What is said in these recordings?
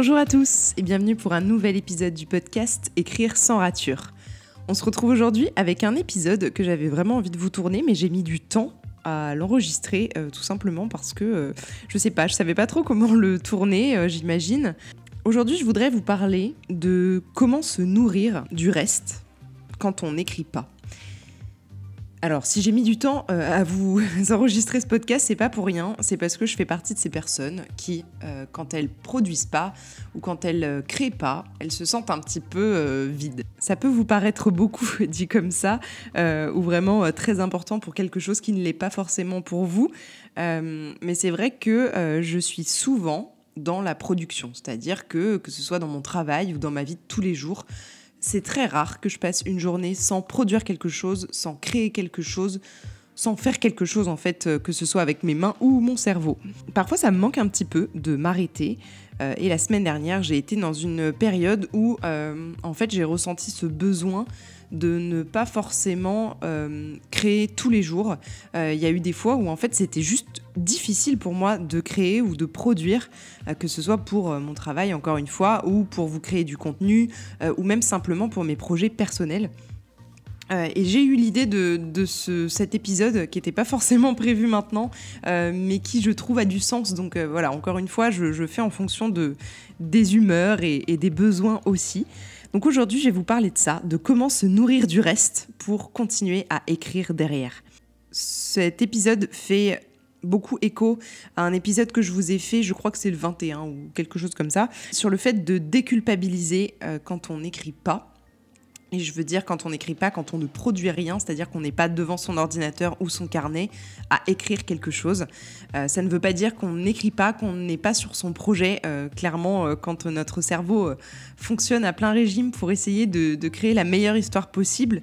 Bonjour à tous et bienvenue pour un nouvel épisode du podcast Écrire sans rature. On se retrouve aujourd'hui avec un épisode que j'avais vraiment envie de vous tourner, mais j'ai mis du temps à l'enregistrer euh, tout simplement parce que euh, je sais pas, je savais pas trop comment le tourner, euh, j'imagine. Aujourd'hui, je voudrais vous parler de comment se nourrir du reste quand on n'écrit pas. Alors, si j'ai mis du temps euh, à vous enregistrer ce podcast, c'est pas pour rien. C'est parce que je fais partie de ces personnes qui, euh, quand elles produisent pas ou quand elles euh, créent pas, elles se sentent un petit peu vides. Ça peut vous paraître beaucoup dit comme ça, ou vraiment très important pour quelque chose qui ne l'est pas forcément pour vous. mais c'est vrai que je suis souvent dans la production, c'est-à-dire que que ce soit dans mon travail ou dans ma vie de tous les jours, c'est très rare que je passe une journée sans produire quelque chose, sans créer quelque chose, sans faire quelque chose en fait, euh, que ce soit avec mes mains ou mon cerveau. Parfois ça me manque un petit peu de m'arrêter. Euh, et la semaine dernière, j'ai été dans une période où euh, en fait j'ai ressenti ce besoin de ne pas forcément euh, créer tous les jours. Il y a eu des fois où en fait c'était juste difficile pour moi de créer ou de produire, que ce soit pour mon travail encore une fois, ou pour vous créer du contenu, ou même simplement pour mes projets personnels. Et j'ai eu l'idée de, cet épisode qui n'était pas forcément prévu maintenant, mais qui je trouve a du sens. Donc voilà, encore une fois, je, fais en fonction de, des humeurs et des besoins aussi. Donc aujourd'hui, je vais vous parler de ça, de comment se nourrir du reste pour continuer à écrire derrière. Cet épisode fait beaucoup écho à un épisode que je vous ai fait, je crois que c'est le 21 ou quelque chose comme ça, sur le fait de déculpabiliser euh, quand on n'écrit pas. Et je veux dire quand on n'écrit pas, quand on ne produit rien, c'est-à-dire qu'on n'est pas devant son ordinateur ou son carnet à écrire quelque chose. Euh, ça ne veut pas dire qu'on n'écrit pas, qu'on n'est pas sur son projet. Euh, clairement, euh, quand notre cerveau fonctionne à plein régime pour essayer de créer la meilleure histoire possible,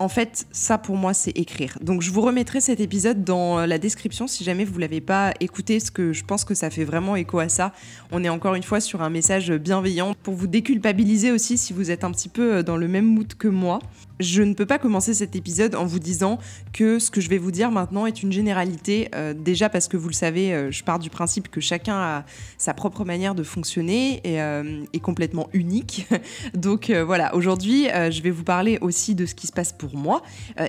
en fait, ça pour moi, c'est écrire. Donc je vous remettrai cet épisode dans la description si jamais vous ne l'avez pas écouté, parce que je pense que ça fait vraiment écho à ça. On est encore une fois sur un message bienveillant pour vous déculpabiliser aussi si vous êtes un petit peu dans le même mood que moi. Je ne peux pas commencer cet épisode en vous disant que ce que je vais vous dire maintenant est une généralité. Euh, déjà parce que vous le savez, euh, je pars du principe que chacun a sa propre manière de fonctionner et euh, est complètement unique. Donc voilà, aujourd'hui, je vais vous parler aussi de ce qui se passe pour moi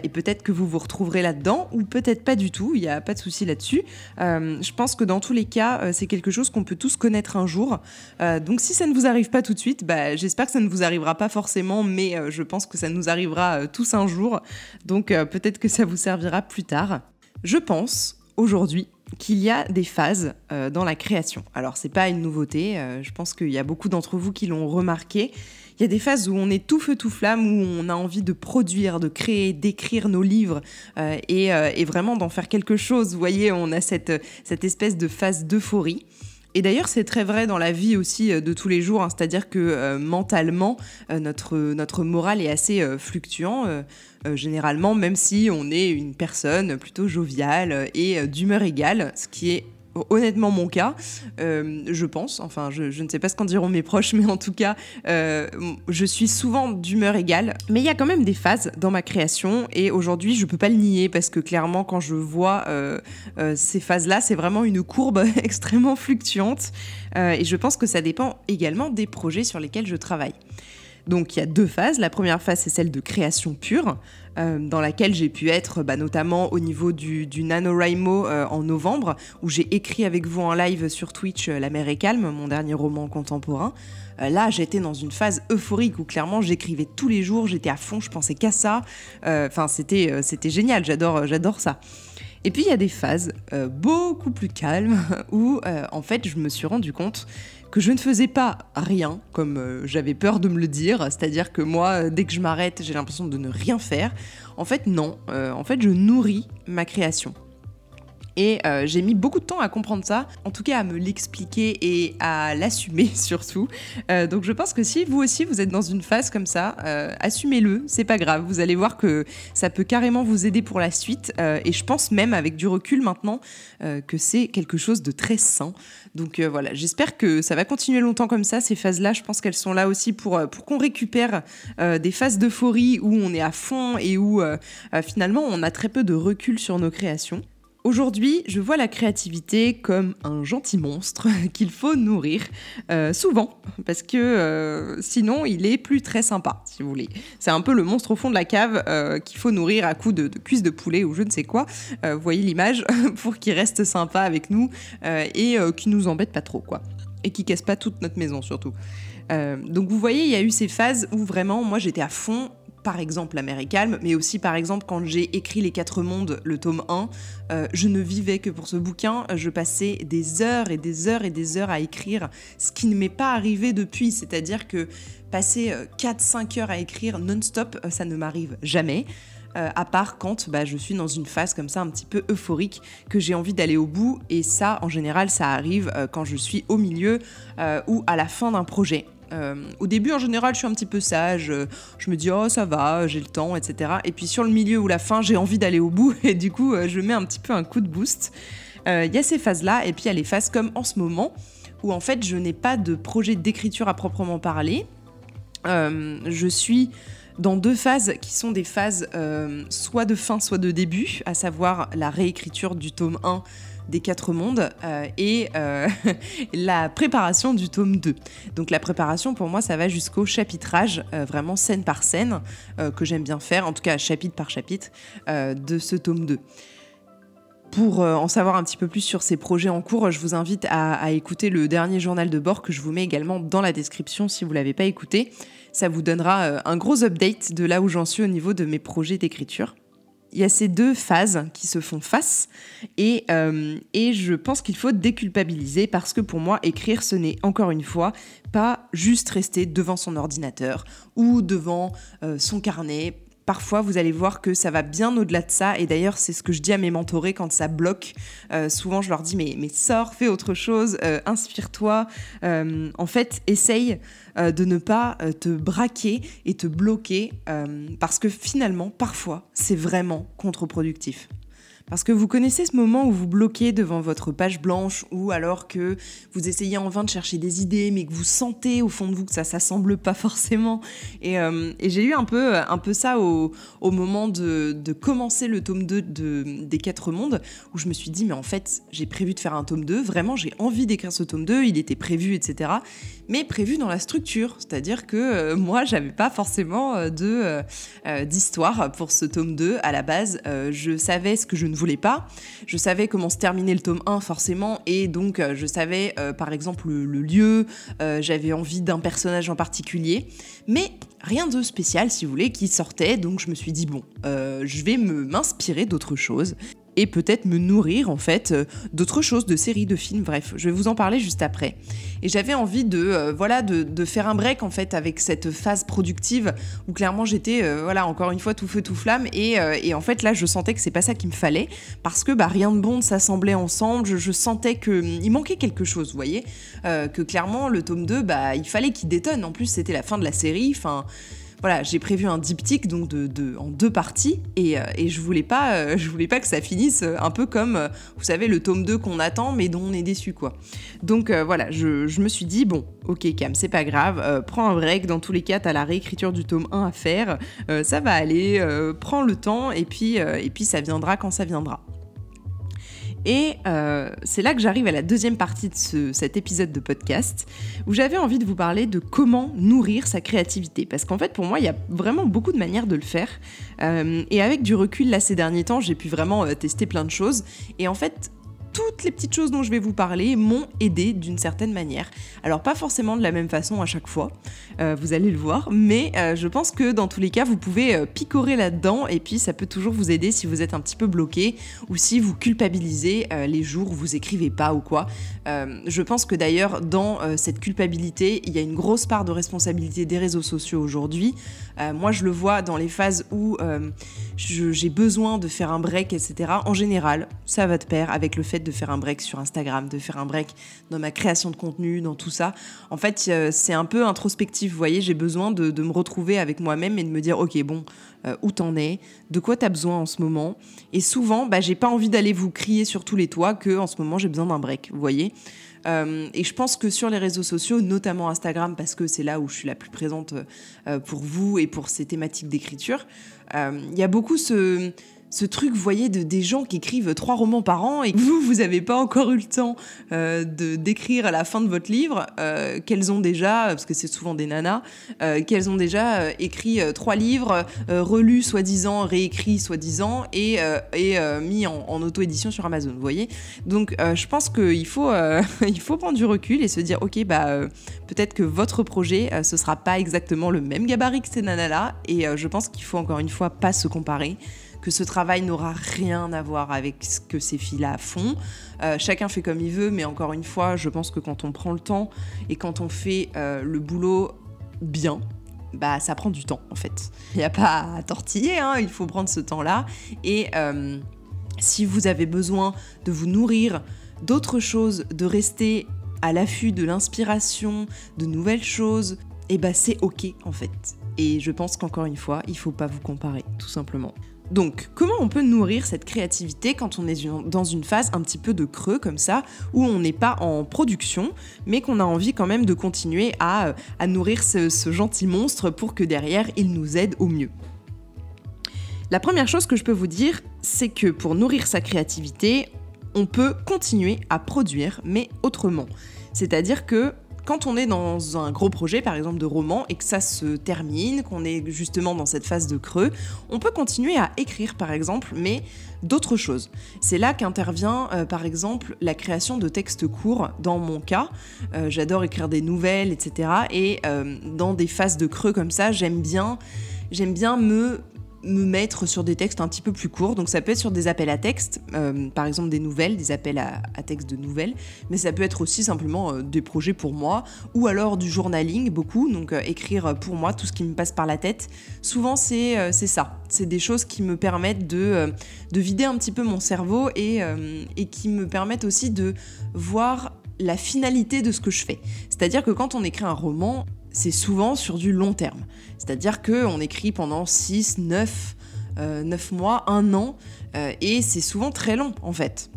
et peut-être que vous vous retrouverez là-dedans ou peut-être pas du tout. Il n'y a pas de souci là-dessus. je pense que dans tous les cas, c'est quelque chose qu'on peut tous connaître un jour. donc si ça ne vous arrive pas tout de suite, bah, j'espère que ça ne vous arrivera pas forcément, mais je pense que ça nous arrivera euh, tous un jour, donc euh, peut-être que ça vous servira plus tard. Je pense aujourd'hui qu'il y a des phases euh, dans la création. Alors c'est pas une nouveauté, je pense qu'il y a beaucoup d'entre vous qui l'ont remarqué. Il y a des phases où on est tout feu tout flamme, où on a envie de produire, de créer, d'écrire nos livres et, vraiment d'en faire quelque chose. Vous voyez, on a cette espèce de phase d'euphorie. Et d'ailleurs, c'est très vrai dans la vie aussi euh, de tous les jours, hein. c'est-à-dire que euh, mentalement, euh, notre, notre morale est assez fluctuant, généralement, même si on est une personne plutôt joviale et d'humeur égale, ce qui est honnêtement mon cas, euh, je pense. Enfin, je, ne sais pas ce qu'en diront mes proches, mais en tout cas, euh, je suis souvent d'humeur égale. Mais il y a quand même des phases dans ma création et aujourd'hui, je peux pas le nier parce que clairement, quand je vois euh, ces phases-là, c'est vraiment une courbe extrêmement fluctuante et je pense que ça dépend également des projets sur lesquels je travaille. Donc il y a deux phases. La première phase, c'est celle de création pure, euh, dans laquelle j'ai pu être bah, notamment au niveau du, du NaNoWriMo euh, en novembre, où j'ai écrit avec vous en live sur Twitch euh, La mer est calme, mon dernier roman contemporain. là, j'étais dans une phase euphorique où clairement j'écrivais tous les jours, j'étais à fond, je pensais qu'à ça. Enfin, c'était, c'était génial, j'adore, j'adore ça. Et puis il y a des phases beaucoup plus calmes où en fait je me suis rendu compte que je ne faisais pas rien, comme euh, j'avais peur de me le dire, c'est-à-dire que moi, dès que je m'arrête, j'ai l'impression de ne rien faire. En fait, non, euh, en fait, je nourris ma création. Et euh, j'ai mis beaucoup de temps à comprendre ça, en tout cas à me l'expliquer et à l'assumer surtout. Euh, donc je pense que si vous aussi vous êtes dans une phase comme ça, euh, assumez-le, c'est pas grave. Vous allez voir que ça peut carrément vous aider pour la suite. et je pense même avec du recul maintenant que c'est quelque chose de très sain. Donc voilà, j'espère que ça va continuer longtemps comme ça. Ces phases-là, je pense qu'elles sont là aussi pour, pour qu'on récupère des phases d'euphorie où on est à fond et où finalement on a très peu de recul sur nos créations. Aujourd'hui, je vois la créativité comme un gentil monstre qu'il faut nourrir euh, souvent, parce que euh, sinon il est plus très sympa, si vous voulez. C'est un peu le monstre au fond de la cave euh, qu'il faut nourrir à coups de, cuisses de poulet ou je ne sais quoi. vous voyez l'image pour qu'il reste sympa avec nous et qu'il nous embête pas trop, quoi. Et qu'il casse pas toute notre maison surtout. donc vous voyez, il y a eu ces phases où vraiment moi j'étais à fond par exemple La mer est calme, mais aussi par exemple quand j'ai écrit Les Quatre Mondes, le tome 1, euh, je ne vivais que pour ce bouquin, je passais des heures et des heures et des heures à écrire, ce qui ne m'est pas arrivé depuis, c'est-à-dire que passer 4-5 euh, heures à écrire non-stop, euh, ça ne m'arrive jamais. à part quand bah, je suis dans une phase comme ça un petit peu euphorique, que j'ai envie d'aller au bout, et ça en général ça arrive quand je suis au milieu ou à la fin d'un projet. Euh, au début, en général, je suis un petit peu sage. Euh, je me dis, oh, ça va, j'ai le temps, etc. Et puis sur le milieu ou la fin, j'ai envie d'aller au bout. Et du coup, euh, je mets un petit peu un coup de boost. Il y a ces phases-là. Et puis, il y a les phases comme en ce moment, où en fait, je n'ai pas de projet d'écriture à proprement parler. je suis dans deux phases qui sont des phases soit de fin, soit de début, à savoir la réécriture du tome 1 des quatre mondes euh, et euh, la préparation du tome 2. Donc la préparation pour moi ça va jusqu'au chapitrage, euh, vraiment scène par scène, que j'aime bien faire, en tout cas chapitre par chapitre, de ce tome 2. Pour en savoir un petit peu plus sur ces projets en cours, je vous invite à, à, écouter le dernier journal de bord que je vous mets également dans la description si vous ne l'avez pas écouté. Ça vous donnera un gros update de là où j'en suis au niveau de mes projets d'écriture il y a ces deux phases qui se font face et, euh, et je pense qu'il faut déculpabiliser parce que pour moi, écrire, ce n'est encore une fois pas juste rester devant son ordinateur ou devant euh, son carnet parfois vous allez voir que ça va bien au-delà de ça. Et d'ailleurs, c'est ce que je dis à mes mentorés quand ça bloque. Euh, souvent, je leur dis mais, sors, fais autre chose, euh, inspire-toi. Euh, en fait, essaye de ne pas te braquer et te bloquer parce que finalement, parfois, c'est vraiment contre-productif. Parce que vous connaissez ce moment où vous bloquez devant votre page blanche ou alors que vous essayez en vain de chercher des idées mais que vous sentez au fond de vous que ça s'assemble pas forcément. Et, euh, j'ai eu un peu, ça au, moment de, commencer le tome 2 de, des Quatre Mondes où je me suis dit mais en fait j'ai prévu de faire un tome 2, vraiment j'ai envie d'écrire ce tome 2, il était prévu etc. Mais prévu dans la structure, c'est-à-dire que euh, moi j'avais pas forcément euh, de d'histoire pour ce tome 2 à la base. je savais ce que je ne voulais pas. Je savais comment se terminait le tome 1 forcément, et donc euh, je savais euh, par exemple le, lieu, euh, j'avais envie d'un personnage en particulier, mais rien de spécial si vous voulez qui sortait, donc je me suis dit bon, je vais m'inspirer d'autres choses et peut-être me nourrir en fait euh, d'autres choses, de séries, de films, bref, je vais vous en parler juste après. Et j'avais envie de euh, voilà de, faire un break en fait avec cette phase productive où clairement j'étais euh, voilà encore une fois tout feu tout flamme. Et, en fait là je sentais que c'est pas ça qu'il me fallait parce que bah rien de bon ne s'assemblait ensemble, je, sentais que hum, il manquait quelque chose, vous voyez, que clairement le tome 2 bah il fallait qu'il détonne. En plus c'était la fin de la série, enfin voilà, j'ai prévu un diptyque donc de, en deux parties et, euh, je voulais pas euh, voulais pas que ça finisse euh, un peu comme vous savez le tome 2 qu'on attend mais dont on est déçu quoi. Donc voilà, je, me suis dit bon, OK Cam, c'est pas grave, prends un break dans tous les cas, t'as la réécriture du tome 1 à faire, ça va aller, prends le temps et puis ça viendra quand ça viendra. Et euh, c'est là que j'arrive à la deuxième partie de cet épisode de podcast, où j'avais envie de vous parler de comment nourrir sa créativité. Parce qu'en fait, pour moi, il y a vraiment beaucoup de manières de le faire. Euh, et avec du recul, là, ces derniers temps, j'ai pu vraiment euh, tester plein de choses. Et en fait, toutes les petites choses dont je vais vous parler m'ont aidé d'une certaine manière. Alors pas forcément de la même façon à chaque fois, euh, vous allez le voir, mais euh, je pense que dans tous les cas, vous pouvez euh, picorer là-dedans et puis ça peut toujours vous aider si vous êtes un petit peu bloqué ou si vous culpabilisez les jours où vous écrivez pas ou quoi. je pense que d'ailleurs dans cette culpabilité, il y a une grosse part de responsabilité des réseaux sociaux aujourd'hui. moi je le vois dans les phases où j'ai besoin de faire un break, etc. En général, ça va de pair avec le fait de faire un break sur Instagram, de faire un break dans ma création de contenu, dans tout ça. En fait, euh, c'est un peu introspectif, vous voyez, j'ai besoin de, me retrouver avec moi-même et de me dire, ok, bon, euh, où t'en es, de quoi t'as besoin en ce moment? Et souvent, bah, j'ai pas envie d'aller vous crier sur tous les toits que en ce moment j'ai besoin d'un break, vous voyez. Euh, et je pense que sur les réseaux sociaux, notamment Instagram, parce que c'est là où je suis la plus présente pour vous et pour ces thématiques d'écriture, il y a beaucoup ce, ce truc, vous voyez, de des gens qui écrivent trois romans par an et vous, vous n'avez pas encore eu le temps euh, de d'écrire à la fin de votre livre, euh, qu'elles ont déjà, parce que c'est souvent des nanas, euh, qu'elles ont déjà euh, écrit euh, trois livres, euh, relus soi-disant, réécrits soi-disant et, euh, euh, mis en, en auto-édition sur Amazon, vous voyez. Donc euh, je pense qu'il faut, euh, faut prendre du recul et se dire, ok, bah euh, peut-être que votre projet, euh, ce sera pas exactement le même gabarit que ces nanas-là et euh, je pense qu'il faut encore une fois pas se comparer que ce travail n'aura rien à voir avec ce que ces filles-là font. Euh, chacun fait comme il veut, mais encore une fois, je pense que quand on prend le temps et quand on fait euh, le boulot bien, bah ça prend du temps en fait. Il n'y a pas à tortiller, hein, il faut prendre ce temps-là. Et euh, si vous avez besoin de vous nourrir d'autres choses, de rester à l'affût de l'inspiration, de nouvelles choses, et bah c'est ok en fait. Et je pense qu'encore une fois, il faut pas vous comparer, tout simplement. Donc, comment on peut nourrir cette créativité quand on est dans une phase un petit peu de creux comme ça, où on n'est pas en production, mais qu'on a envie quand même de continuer à, nourrir ce gentil monstre pour que derrière, il nous aide au mieux? La première chose que je peux vous dire, c'est que pour nourrir sa créativité, on peut continuer à produire, mais autrement. C'est-à-dire que quand on est dans un gros projet, par exemple de roman, et que ça se termine, qu'on est justement dans cette phase de creux, on peut continuer à écrire, par exemple, mais d'autres choses. C'est là qu'intervient, euh, par exemple, la création de textes courts. Dans mon cas, euh, j'adore écrire des nouvelles, etc. Et euh, dans des phases de creux comme ça, j'aime bien, j'aime bien me me mettre sur des textes un petit peu plus courts. Donc ça peut être sur des appels à texte, euh, par exemple des nouvelles, des appels à, à texte de nouvelles, mais ça peut être aussi simplement euh, des projets pour moi, ou alors du journaling, beaucoup, donc euh, écrire pour moi tout ce qui me passe par la tête. Souvent c'est ça, c'est des choses qui me permettent de, de vider un petit peu mon cerveau et, et qui me permettent aussi de voir la finalité de ce que je fais. C'est-à-dire que quand on écrit un roman, c'est souvent sur du long terme. C'est-à-dire qu'on écrit pendant 6, 9, 9 mois, 1 an, euh, et c'est souvent très long en fait.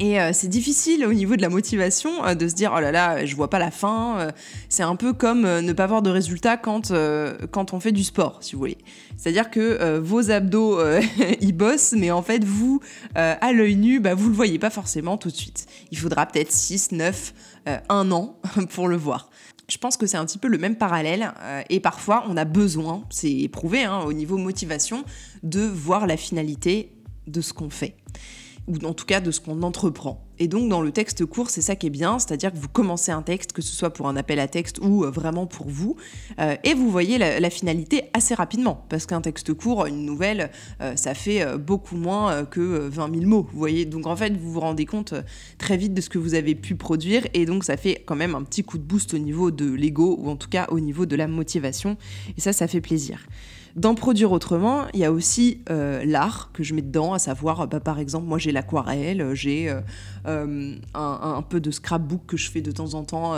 Et euh, c'est difficile au niveau de la motivation euh, de se dire oh là là, je vois pas la fin. Euh, c'est un peu comme euh, ne pas avoir de résultat quand, euh, quand on fait du sport, si vous voulez. C'est-à-dire que euh, vos abdos, euh, ils bossent, mais en fait, vous, euh, à l'œil nu, bah, vous le voyez pas forcément tout de suite. Il faudra peut-être 6, 9, 1 an pour le voir. Je pense que c'est un petit peu le même parallèle euh, et parfois on a besoin, c'est éprouvé hein, au niveau motivation, de voir la finalité de ce qu'on fait ou en tout cas de ce qu'on entreprend. Et donc dans le texte court, c'est ça qui est bien, c'est-à-dire que vous commencez un texte, que ce soit pour un appel à texte ou euh, vraiment pour vous, euh, et vous voyez la, finalité assez rapidement, parce qu'un texte court, une nouvelle, euh, ça fait beaucoup moins que 20 000 mots, vous voyez. Donc en fait, vous vous rendez compte très vite de ce que vous avez pu produire, et donc ça fait quand même un petit coup de boost au niveau de l'ego, ou en tout cas au niveau de la motivation, et ça, ça fait plaisir. D'en produire autrement, il y a aussi euh, l'art que je mets dedans, à savoir, bah, par exemple, moi j'ai l'aquarelle, j'ai euh, euh, un, peu de scrapbook que je fais de temps en temps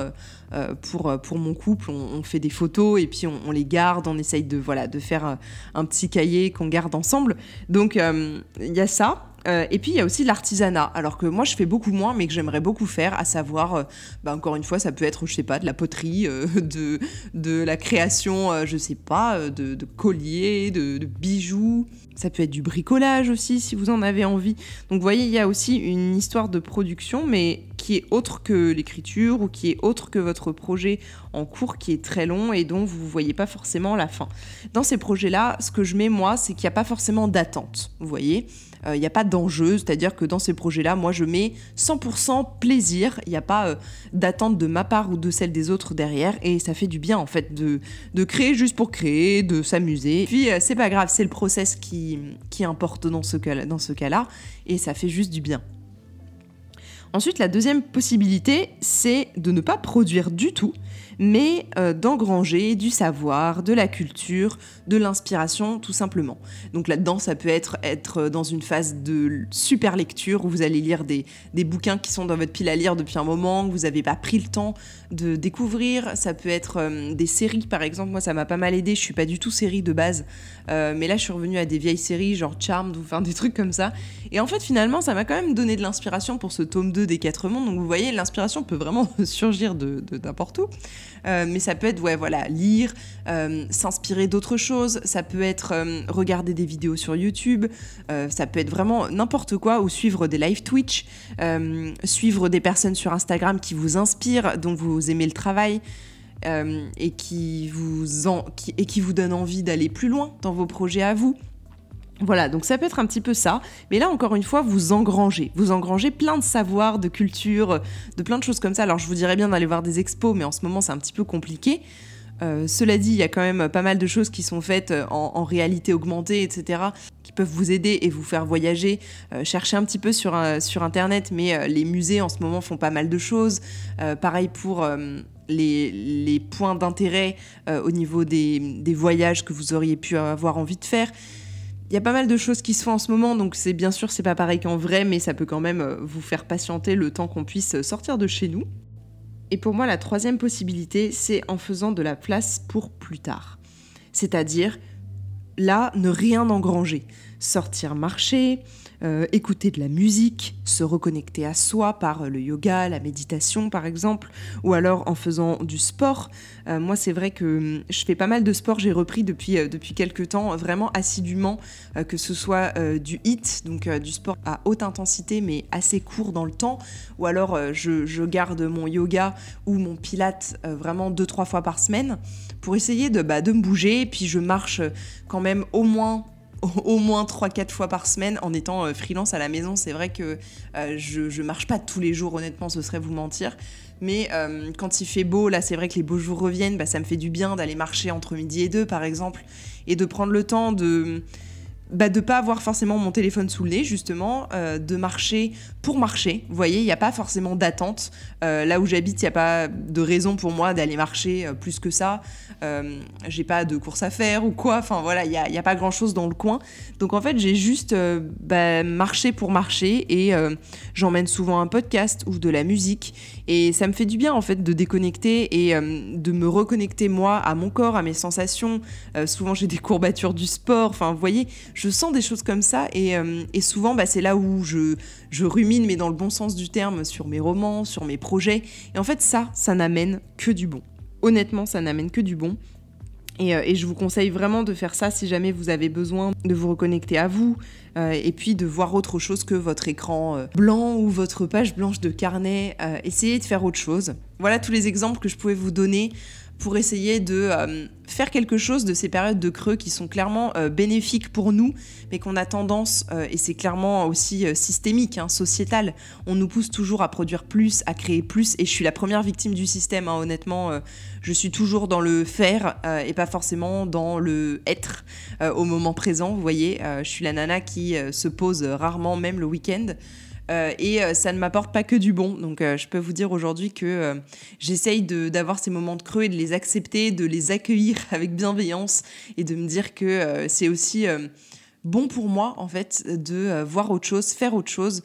euh, pour, mon couple. On, fait des photos et puis on, on, les garde, on essaye de, voilà, de faire un petit cahier qu'on garde ensemble. Donc il y a ça. Euh, et puis il y a aussi l'artisanat, alors que moi je fais beaucoup moins, mais que j'aimerais beaucoup faire, à savoir, euh, bah, encore une fois, ça peut être, je sais pas, de la poterie, euh, de, la création, je sais pas, de, colliers, de, bijoux. Ça peut être du bricolage aussi, si vous en avez envie. Donc vous voyez, il y a aussi une histoire de production, mais qui est autre que l'écriture ou qui est autre que votre projet en cours qui est très long et dont vous ne voyez pas forcément la fin. Dans ces projets-là, ce que je mets moi, c'est qu'il n'y a pas forcément d'attente, vous voyez il euh, n'y a pas d'enjeu, c'est-à-dire que dans ces projets-là, moi je mets 100% plaisir, il n'y a pas euh, d'attente de ma part ou de celle des autres derrière, et ça fait du bien en fait de, de créer juste pour créer, de s'amuser. Puis euh, c'est pas grave, c'est le process qui, qui importe dans ce cas-là, dans ce cas-là, et ça fait juste du bien. Ensuite, la deuxième possibilité, c'est de ne pas produire du tout, mais euh, d'engranger du savoir, de la culture, de l'inspiration, tout simplement. Donc là-dedans, ça peut être être dans une phase de super lecture où vous allez lire des, des bouquins qui sont dans votre pile à lire depuis un moment, que vous n'avez pas pris le temps de découvrir. Ça peut être euh, des séries, par exemple. Moi, ça m'a pas mal aidé. Je suis pas du tout série de base, euh, mais là, je suis revenue à des vieilles séries, genre Charmed ou enfin des trucs comme ça. Et en fait, finalement, ça m'a quand même donné de l'inspiration pour ce tome 2 des Quatre Mondes. Donc vous voyez, l'inspiration peut vraiment surgir de n'importe où. Mais ça peut être, ouais, voilà, lire, s'inspirer d'autres choses, ça peut être regarder des vidéos sur YouTube, ça peut être vraiment n'importe quoi, ou suivre des live Twitch, suivre des personnes sur Instagram qui vous inspirent, dont vous aimez le travail. et, qui vous en, et qui vous donnent envie d'aller plus loin dans vos projets à vous. Voilà, donc ça peut être un petit peu ça. Mais là, encore une fois, vous engrangez. Vous engrangez plein de savoirs, de culture, de plein de choses comme ça. Alors, je vous dirais bien d'aller voir des expos, mais en ce moment, c'est un petit peu compliqué. Euh, cela dit, il y a quand même pas mal de choses qui sont faites euh, en, réalité augmentée, etc., qui peuvent vous aider et vous faire voyager. Euh, cherchez un petit peu sur, Internet, mais les musées en ce moment font pas mal de choses. pareil pour... Les, points d'intérêt au niveau des voyages que vous auriez pu avoir envie de faire. Il y a pas mal de choses qui se font en ce moment, donc c'est bien sûr c'est pas pareil qu'en vrai, mais ça peut quand même euh, vous faire patienter le temps qu'on puisse sortir de chez nous. Et pour moi, la troisième possibilité, c'est en faisant de la place pour plus tard. C'est-à-dire, là, ne rien engranger. Sortir marcher, euh, écouter de la musique, se reconnecter à soi par le yoga, la méditation par exemple, ou alors en faisant du sport. Euh, moi c'est vrai que hum, je fais pas mal de sport, j'ai repris depuis, euh, depuis quelques temps vraiment assidûment, que ce soit du HIT, donc du sport à haute intensité mais assez court dans le temps, ou alors je, garde mon yoga ou mon pilate vraiment deux trois fois par semaine pour essayer de, bah, de me bouger, puis je marche quand même au moins au moins 3-4 fois par semaine en étant euh, freelance à la maison. C'est vrai que euh, je, je marche pas tous les jours, honnêtement, ce serait vous mentir. Mais euh, quand il fait beau, là, c'est vrai que les beaux jours reviennent, bah, ça me fait du bien d'aller marcher entre midi et deux, par exemple, et de prendre le temps de bah, de pas avoir forcément mon téléphone sous le nez, justement, euh, de marcher pour marcher. Vous voyez, il n'y a pas forcément d'attente. Euh, là où j'habite, il n'y a pas de raison pour moi d'aller marcher euh, plus que ça. j'ai pas de course à faire ou quoi. Enfin voilà, il n'y a, pas grand chose dans le coin. Donc en fait, j'ai juste bah, marché pour marcher et j'emmène souvent un podcast ou de la musique. Et ça me fait du bien en fait de déconnecter et de me reconnecter moi à mon corps, à mes sensations. souvent j'ai des courbatures du sport. Enfin, vous voyez, sens des choses comme ça et, euh, souvent bah, c'est là où je, je rumine, mais dans le bon sens du terme, sur mes romans, sur mes projets. Et en fait ça, ça n'amène que du bon. Honnêtement, ça n'amène que du bon. Et, euh, je vous conseille vraiment de faire ça si jamais vous avez besoin de vous reconnecter à vous euh, et puis de voir autre chose que votre écran blanc ou votre page blanche de carnet. essayez de faire autre chose. Voilà tous les exemples que je pouvais vous donner pour essayer de euh, faire quelque chose de ces périodes de creux qui sont clairement euh, bénéfiques pour nous, mais qu'on a tendance, euh, et c'est clairement aussi systémique, hein, sociétal, on nous pousse toujours à produire plus, à créer plus, et je suis la première victime du système, hein, honnêtement, je suis toujours dans le faire et pas forcément dans le être au moment présent, vous voyez, je suis la nana qui se pose rarement, même le week-end. Euh, et euh, ça ne m'apporte pas que du bon. Donc euh, je peux vous dire aujourd'hui que j'essaye d'avoir ces moments de creux et de les accepter, de les accueillir avec bienveillance et de me dire que c'est aussi bon pour moi en fait de voir autre chose, faire autre chose,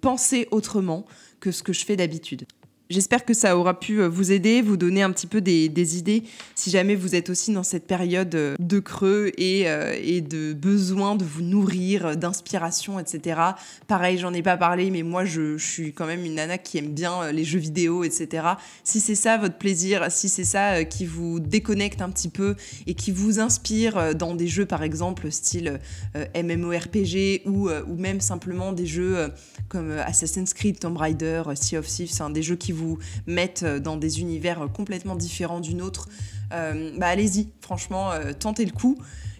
penser autrement que ce que je fais d'habitude. J'espère que ça aura pu euh, vous aider, vous donner un petit peu des, idées si jamais vous êtes aussi dans cette période euh, de creux et, euh, et de besoin de vous nourrir, d'inspiration, etc. Pareil, j'en ai pas parlé, mais moi je, suis quand même une nana qui aime bien les jeux vidéo, etc. Si c'est ça votre plaisir, si c'est ça qui vous déconnecte un petit peu et qui vous inspire dans des jeux par exemple style MMORPG ou, même simplement des jeux comme Assassin's Creed, Tomb Raider, Sea of Thieves, hein, des jeux qui vous mettent euh, dans des univers euh, complètement différents d'une autre, euh, bah allez-y, franchement, tentez le coup.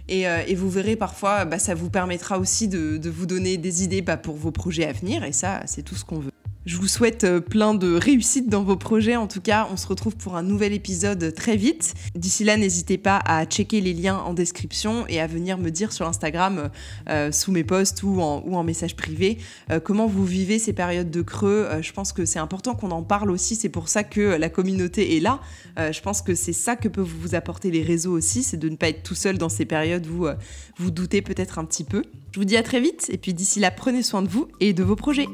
Et, vous verrez parfois, bah, ça vous permettra aussi de, vous donner des idées bah, pour vos projets à venir. Et ça, c'est tout ce qu'on veut. Je vous souhaite euh, plein de réussite dans vos projets. En tout cas, on se retrouve pour un nouvel épisode très vite. D'ici là, n'hésitez pas à checker les liens en description et à venir me dire sur Instagram, euh, sous mes posts ou en, message privé, euh, comment vous vivez ces périodes de creux. je pense que c'est important qu'on en parle aussi. C'est pour ça que la communauté est là. je pense que c'est ça que peuvent vous apporter les réseaux aussi, c'est de ne pas être tout seul dans ces périodes où vous doutez peut-être un petit peu. Je vous dis à très vite et puis d'ici là, prenez soin de vous et de vos projets.